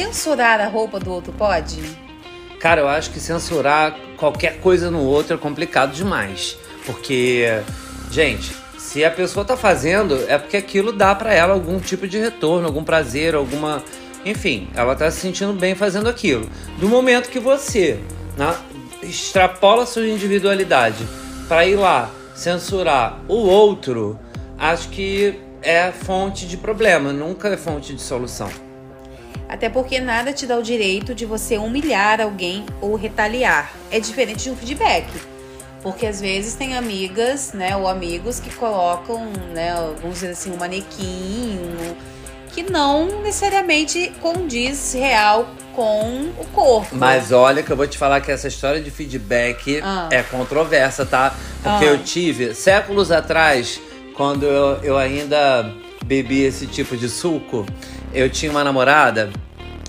censurar a roupa do outro pode? Cara, eu acho que censurar qualquer coisa no outro é complicado demais. Porque, gente, se a pessoa tá fazendo, é porque aquilo dá para ela algum tipo de retorno, algum prazer, alguma. Enfim, ela tá se sentindo bem fazendo aquilo. Do momento que você né, extrapola sua individualidade para ir lá censurar o outro, acho que é fonte de problema, nunca é fonte de solução. Até porque nada te dá o direito de você humilhar alguém ou retaliar. É diferente de um feedback. Porque às vezes tem amigas, né, ou amigos que colocam, né, vamos dizer assim, um manequim que não necessariamente condiz real com o corpo. Mas olha que eu vou te falar que essa história de feedback ah. é controversa, tá? Porque ah. eu tive séculos atrás, quando eu, eu ainda bebi esse tipo de suco, eu tinha uma namorada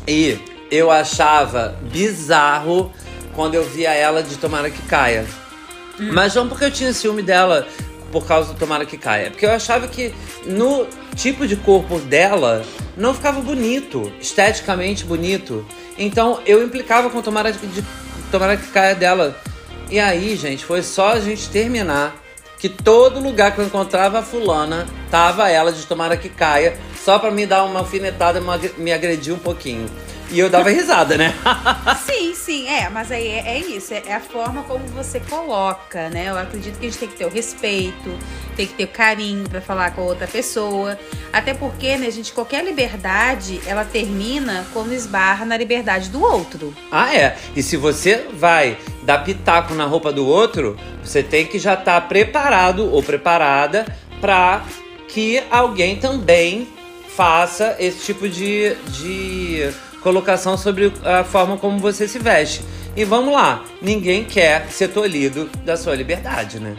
e eu achava bizarro quando eu via ela de Tomara que Caia. Hum. Mas não porque eu tinha ciúme dela por causa do Tomara que Caia. Porque eu achava que no tipo de corpo dela não ficava bonito, esteticamente bonito. Então eu implicava com Tomara, de, tomara que Caia dela. E aí, gente, foi só a gente terminar que todo lugar que eu encontrava a fulana, tava ela de Tomara que Caia só pra me dar uma alfinetada me agredir um pouquinho. E eu dava risada, né? sim, sim, é, mas aí é, é isso, é, é, a forma como você coloca, né? Eu acredito que a gente tem que ter o respeito, tem que ter o carinho para falar com a outra pessoa. Até porque, né, gente, qualquer liberdade, ela termina quando esbarra na liberdade do outro. Ah, é. E se você vai dar pitaco na roupa do outro, você tem que já estar tá preparado ou preparada para que alguém também faça esse tipo de, de colocação sobre a forma como você se veste. E vamos lá, ninguém quer ser tolhido da sua liberdade, né?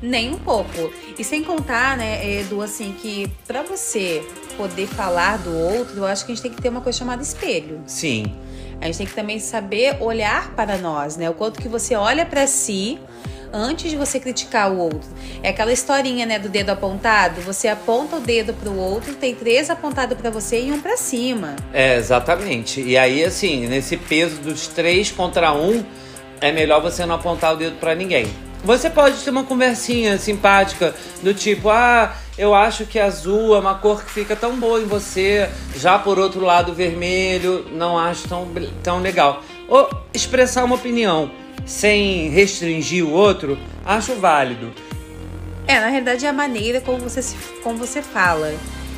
Nem um pouco. E sem contar, né, Edu, assim, que para você poder falar do outro, eu acho que a gente tem que ter uma coisa chamada espelho. Sim. A gente tem que também saber olhar para nós, né? O quanto que você olha para si antes de você criticar o outro. É aquela historinha, né, do dedo apontado. Você aponta o dedo pro outro, tem três apontados para você e um para cima. É, exatamente. E aí, assim, nesse peso dos três contra um, é melhor você não apontar o dedo para ninguém. Você pode ter uma conversinha simpática do tipo, ah, eu acho que azul é uma cor que fica tão boa em você, já por outro lado, vermelho, não acho tão, tão legal. Ou expressar uma opinião sem restringir o outro, acho válido. É, na realidade é a maneira como você, se, como você fala.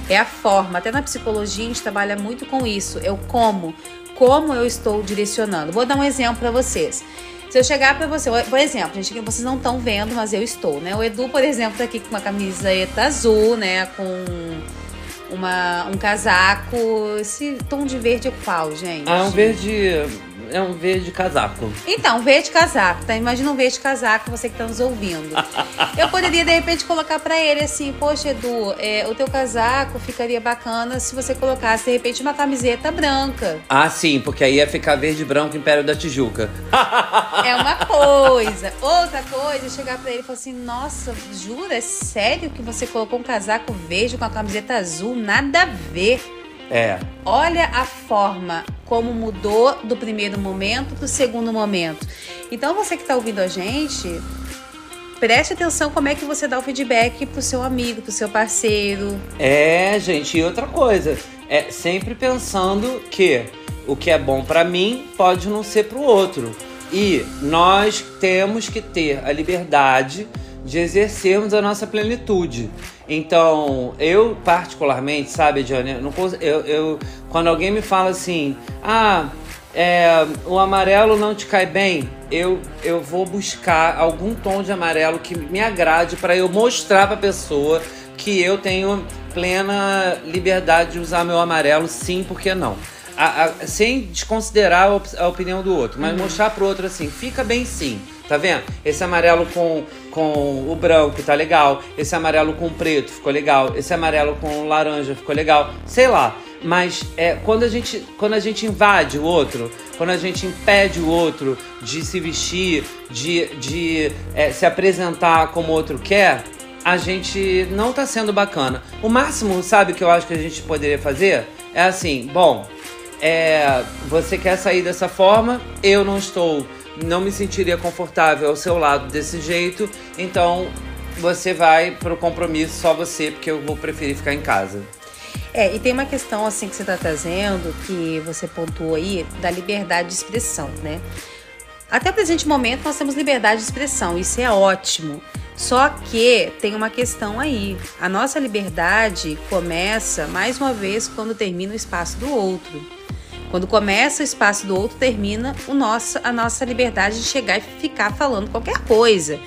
É a forma. Até na psicologia a gente trabalha muito com isso. É o como. Como eu estou direcionando. Vou dar um exemplo para vocês. Se eu chegar para você, por exemplo, gente, que vocês não estão vendo, mas eu estou, né? O Edu, por exemplo, tá aqui com uma camiseta azul, né? Com uma, um casaco. Esse tom de verde é qual, gente? Ah, um verde é um verde casaco. Então, verde casaco, tá? Imagina um verde casaco, você que tá nos ouvindo. Eu poderia, de repente, colocar para ele assim, poxa, Edu, é, o teu casaco ficaria bacana se você colocasse, de repente, uma camiseta branca. Ah, sim, porque aí ia ficar verde e branco Império da Tijuca. É uma coisa. Outra coisa, é chegar para ele e falar assim, nossa, jura? É sério que você colocou um casaco verde com a camiseta azul? Nada a ver. É. Olha a forma como mudou do primeiro momento para o segundo momento. Então você que está ouvindo a gente, preste atenção como é que você dá o feedback pro seu amigo, pro seu parceiro. É, gente, e outra coisa, é sempre pensando que o que é bom para mim pode não ser para o outro. E nós temos que ter a liberdade de exercermos a nossa plenitude. Então, eu particularmente, sabe, Johnny, eu, eu, eu, quando alguém me fala assim, ah, é, o amarelo não te cai bem, eu, eu vou buscar algum tom de amarelo que me agrade para eu mostrar para a pessoa que eu tenho plena liberdade de usar meu amarelo, sim, porque não. A, a, sem desconsiderar a, op a, opinião do outro, mas uhum. mostrar pro outro assim, fica bem sim. Tá vendo? Esse amarelo com, com o branco tá legal. Esse amarelo com o preto ficou legal. Esse amarelo com o laranja ficou legal. Sei lá. Mas é, quando, a gente, quando a gente invade o outro, quando a gente impede o outro de se vestir, de, de é, se apresentar como o outro quer, a gente não tá sendo bacana. O máximo, sabe, que eu acho que a gente poderia fazer? É assim, bom, é, você quer sair dessa forma, eu não estou, não me sentiria confortável ao seu lado desse jeito, então você vai pro compromisso só você, porque eu vou preferir ficar em casa. É, e tem uma questão assim que você está trazendo, que você pontuou aí, da liberdade de expressão, né? Até o presente momento nós temos liberdade de expressão, isso é ótimo. Só que tem uma questão aí. A nossa liberdade começa, mais uma vez, quando termina o espaço do outro. Quando começa o espaço do outro, termina o nosso, a nossa liberdade de chegar e ficar falando qualquer coisa.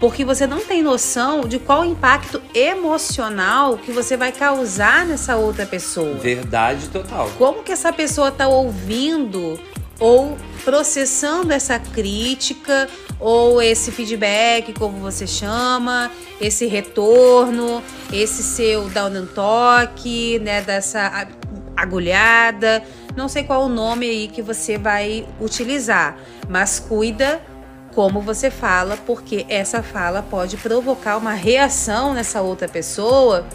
Porque você não tem noção de qual impacto emocional que você vai causar nessa outra pessoa. Verdade total. Como que essa pessoa está ouvindo ou processando essa crítica ou esse feedback, como você chama, esse retorno, esse seu down and talk, né, dessa agulhada, não sei qual o nome aí que você vai utilizar, mas cuida como você fala, porque essa fala pode provocar uma reação nessa outra pessoa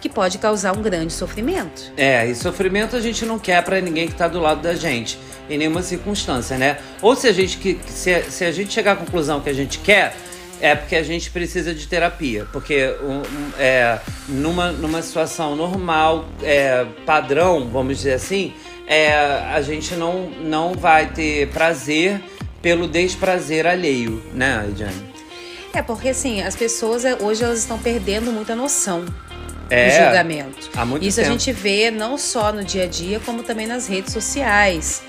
que pode causar um grande sofrimento. É, e sofrimento a gente não quer para ninguém que tá do lado da gente, em nenhuma circunstância, né? Ou se a gente que se, se a gente chegar à conclusão que a gente quer, é porque a gente precisa de terapia. Porque um, é, numa, numa situação normal, é, padrão, vamos dizer assim, é, a gente não, não vai ter prazer pelo desprazer alheio, né, Ediane? É, porque assim, as pessoas é, hoje elas estão perdendo muita noção é, do julgamento. Há muito Isso tempo. a gente vê não só no dia a dia, como também nas redes sociais.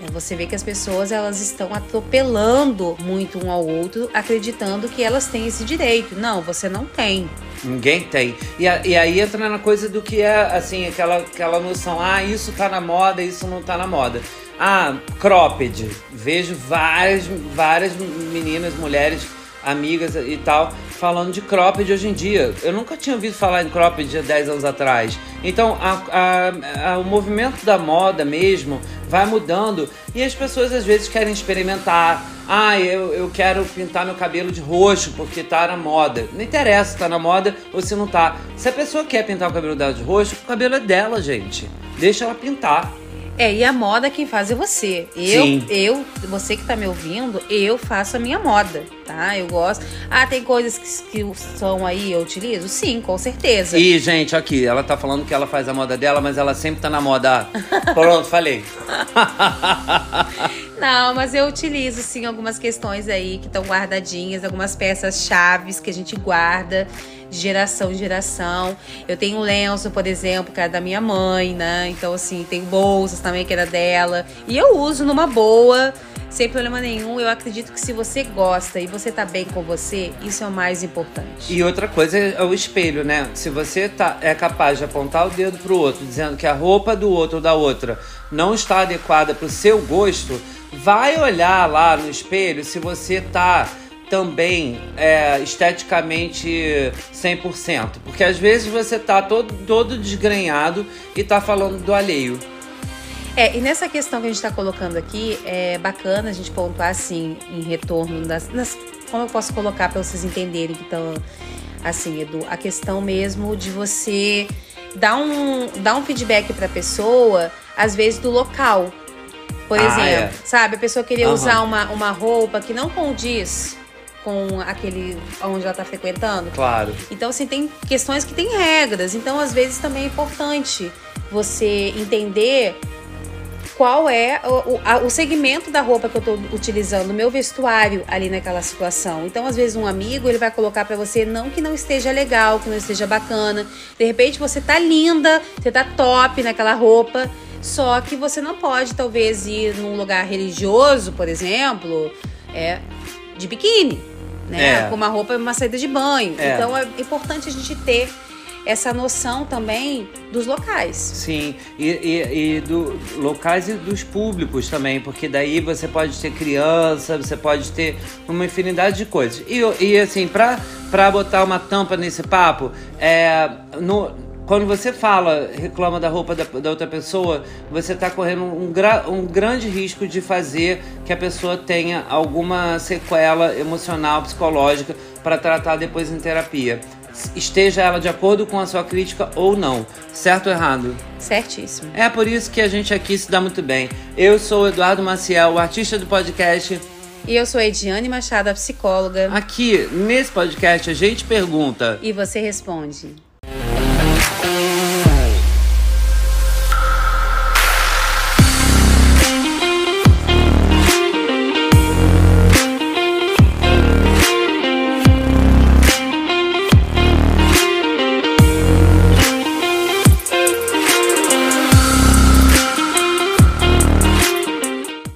É, você vê que as pessoas elas estão atropelando muito um ao outro, acreditando que elas têm esse direito. Não, você não tem. Ninguém tem. E, a, e aí entra na coisa do que é, assim, aquela, aquela noção, ah, isso tá na moda, isso não tá na moda. Ah, cropped. Vejo várias, várias meninas, mulheres, amigas e tal, falando de cropped hoje em dia. Eu nunca tinha ouvido falar em cropped há 10 anos atrás. Então, a, a, a, o movimento da moda mesmo vai mudando e as pessoas às vezes querem experimentar. Ah, eu, eu quero pintar meu cabelo de roxo porque tá na moda. Não interessa se tá na moda ou se não tá. Se a pessoa quer pintar o cabelo dela de roxo, o cabelo é dela, gente. Deixa ela pintar. É, e a moda quem faz é você. Eu, Sim. eu, você que tá me ouvindo, eu faço a minha moda, tá? Eu gosto. Ah, tem coisas que, que são aí, eu utilizo? Sim, com certeza. E, gente, aqui, ela tá falando que ela faz a moda dela, mas ela sempre tá na moda. Pronto, falei. Não, mas eu utilizo sim algumas questões aí que estão guardadinhas, algumas peças chaves que a gente guarda de geração em geração. Eu tenho lenço, por exemplo, que era da minha mãe, né? Então, assim, tem bolsas também que era dela. E eu uso numa boa, sem problema nenhum. Eu acredito que se você gosta e você tá bem com você, isso é o mais importante. E outra coisa é o espelho, né? Se você tá, é capaz de apontar o dedo pro outro, dizendo que a roupa do outro ou da outra não está adequada pro seu gosto, vai olhar lá no espelho se você tá também é, esteticamente 100%. Porque às vezes você tá todo, todo desgrenhado e tá falando do alheio. É, e nessa questão que a gente está colocando aqui, é bacana a gente pontuar assim, em retorno das. das como eu posso colocar para vocês entenderem que estão. Assim, Edu, a questão mesmo de você dar um, dar um feedback para a pessoa, às vezes do local. Por ah, exemplo, é. sabe, a pessoa queria uhum. usar uma, uma roupa que não condiz com aquele onde ela está frequentando. Claro. Então, assim, tem questões que tem regras. Então, às vezes, também é importante você entender qual é o, a, o segmento da roupa que eu estou utilizando, o meu vestuário ali naquela situação. Então, às vezes, um amigo ele vai colocar para você não que não esteja legal, que não esteja bacana. De repente, você tá linda, você tá top naquela roupa, só que você não pode, talvez, ir num lugar religioso, por exemplo, é de biquíni né? É. Com uma roupa e uma saída de banho. É. Então é importante a gente ter essa noção também dos locais. Sim, e, e, e do locais e dos públicos também, porque daí você pode ter criança, você pode ter uma infinidade de coisas. E, e assim, pra, pra botar uma tampa nesse papo, é, no, quando você fala, reclama da roupa da, da outra pessoa, você está correndo um, gra, um grande risco de fazer que a pessoa tenha alguma sequela emocional, psicológica para tratar depois em terapia. Esteja ela de acordo com a sua crítica ou não. Certo ou errado? Certíssimo. É por isso que a gente aqui se dá muito bem. Eu sou o Eduardo Maciel, o artista do podcast. E eu sou a Ediane Machado, a psicóloga. Aqui, nesse podcast, a gente pergunta. E você responde.